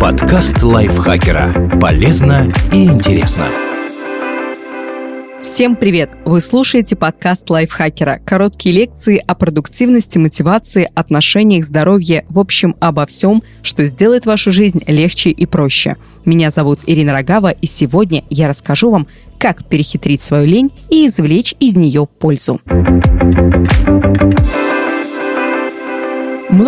Подкаст лайфхакера. Полезно и интересно. Всем привет! Вы слушаете подкаст лайфхакера. Короткие лекции о продуктивности, мотивации, отношениях, здоровье, в общем, обо всем, что сделает вашу жизнь легче и проще. Меня зовут Ирина Рогава, и сегодня я расскажу вам, как перехитрить свою лень и извлечь из нее пользу.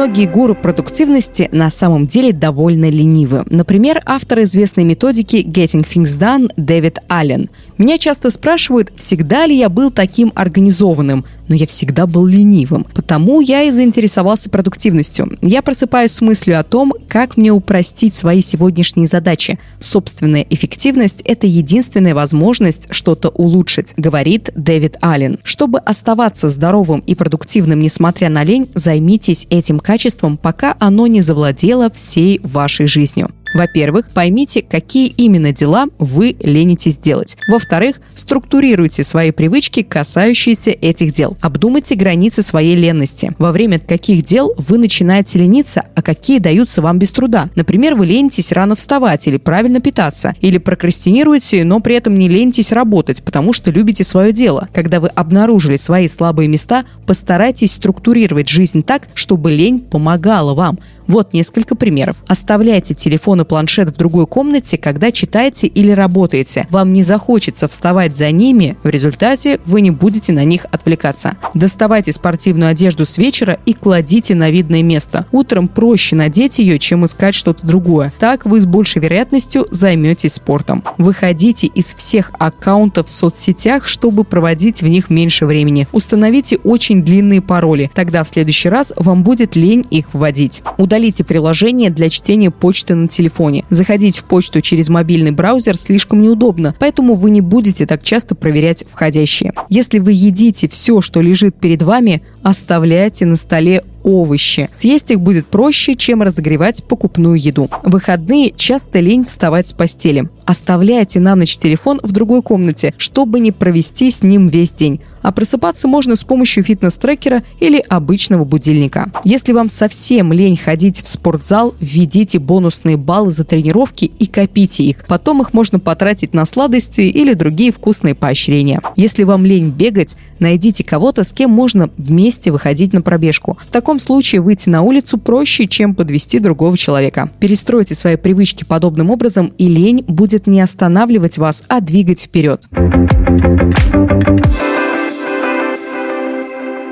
Многие гуру продуктивности на самом деле довольно ленивы. Например, автор известной методики Getting Things Done Дэвид Аллен. Меня часто спрашивают, всегда ли я был таким организованным, но я всегда был ленивым. Потому я и заинтересовался продуктивностью. Я просыпаюсь с мыслью о том, как мне упростить свои сегодняшние задачи. Собственная эффективность – это единственная возможность что-то улучшить, говорит Дэвид Аллен. Чтобы оставаться здоровым и продуктивным, несмотря на лень, займитесь этим качеством, пока оно не завладело всей вашей жизнью. Во-первых, поймите, какие именно дела вы ленитесь делать. Во-вторых, структурируйте свои привычки, касающиеся этих дел. Обдумайте границы своей ленности. Во время каких дел вы начинаете лениться, а какие даются вам без труда. Например, вы ленитесь рано вставать или правильно питаться, или прокрастинируете, но при этом не ленитесь работать, потому что любите свое дело. Когда вы обнаружили свои слабые места, постарайтесь структурировать жизнь так, чтобы лень помогала вам. Вот несколько примеров. Оставляйте телефон и планшет в другой комнате, когда читаете или работаете. Вам не захочется вставать за ними, в результате вы не будете на них отвлекаться. Доставайте спортивную одежду с вечера и кладите на видное место. Утром проще надеть ее, чем искать что-то другое. Так вы с большей вероятностью займетесь спортом. Выходите из всех аккаунтов в соцсетях, чтобы проводить в них меньше времени. Установите очень длинные пароли. Тогда в следующий раз вам будет лень их вводить. Удалите приложение для чтения почты на телефоне. Заходить в почту через мобильный браузер слишком неудобно, поэтому вы не будете так часто проверять входящие. Если вы едите все, что лежит перед вами, оставляйте на столе овощи. Съесть их будет проще, чем разогревать покупную еду. В выходные часто лень вставать с постели. Оставляйте на ночь телефон в другой комнате, чтобы не провести с ним весь день. А просыпаться можно с помощью фитнес-трекера или обычного будильника. Если вам совсем лень ходить в спортзал, введите бонусные баллы за тренировки и копите их. Потом их можно потратить на сладости или другие вкусные поощрения. Если вам лень бегать, найдите кого-то, с кем можно вместе выходить на пробежку. В таком случае выйти на улицу проще, чем подвести другого человека. Перестройте свои привычки подобным образом, и лень будет не останавливать вас, а двигать вперед.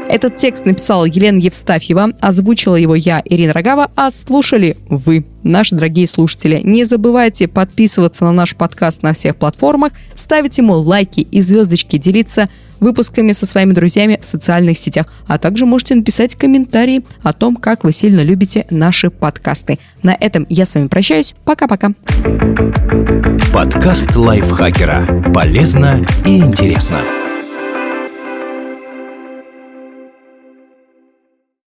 Этот текст написала Елена Евстафьева, озвучила его я, Ирина Рогава, а слушали вы, наши дорогие слушатели. Не забывайте подписываться на наш подкаст на всех платформах, ставить ему лайки и звездочки, делиться выпусками со своими друзьями в социальных сетях, а также можете написать комментарии о том, как вы сильно любите наши подкасты. На этом я с вами прощаюсь. Пока-пока. Подкаст лайфхакера. Полезно и интересно.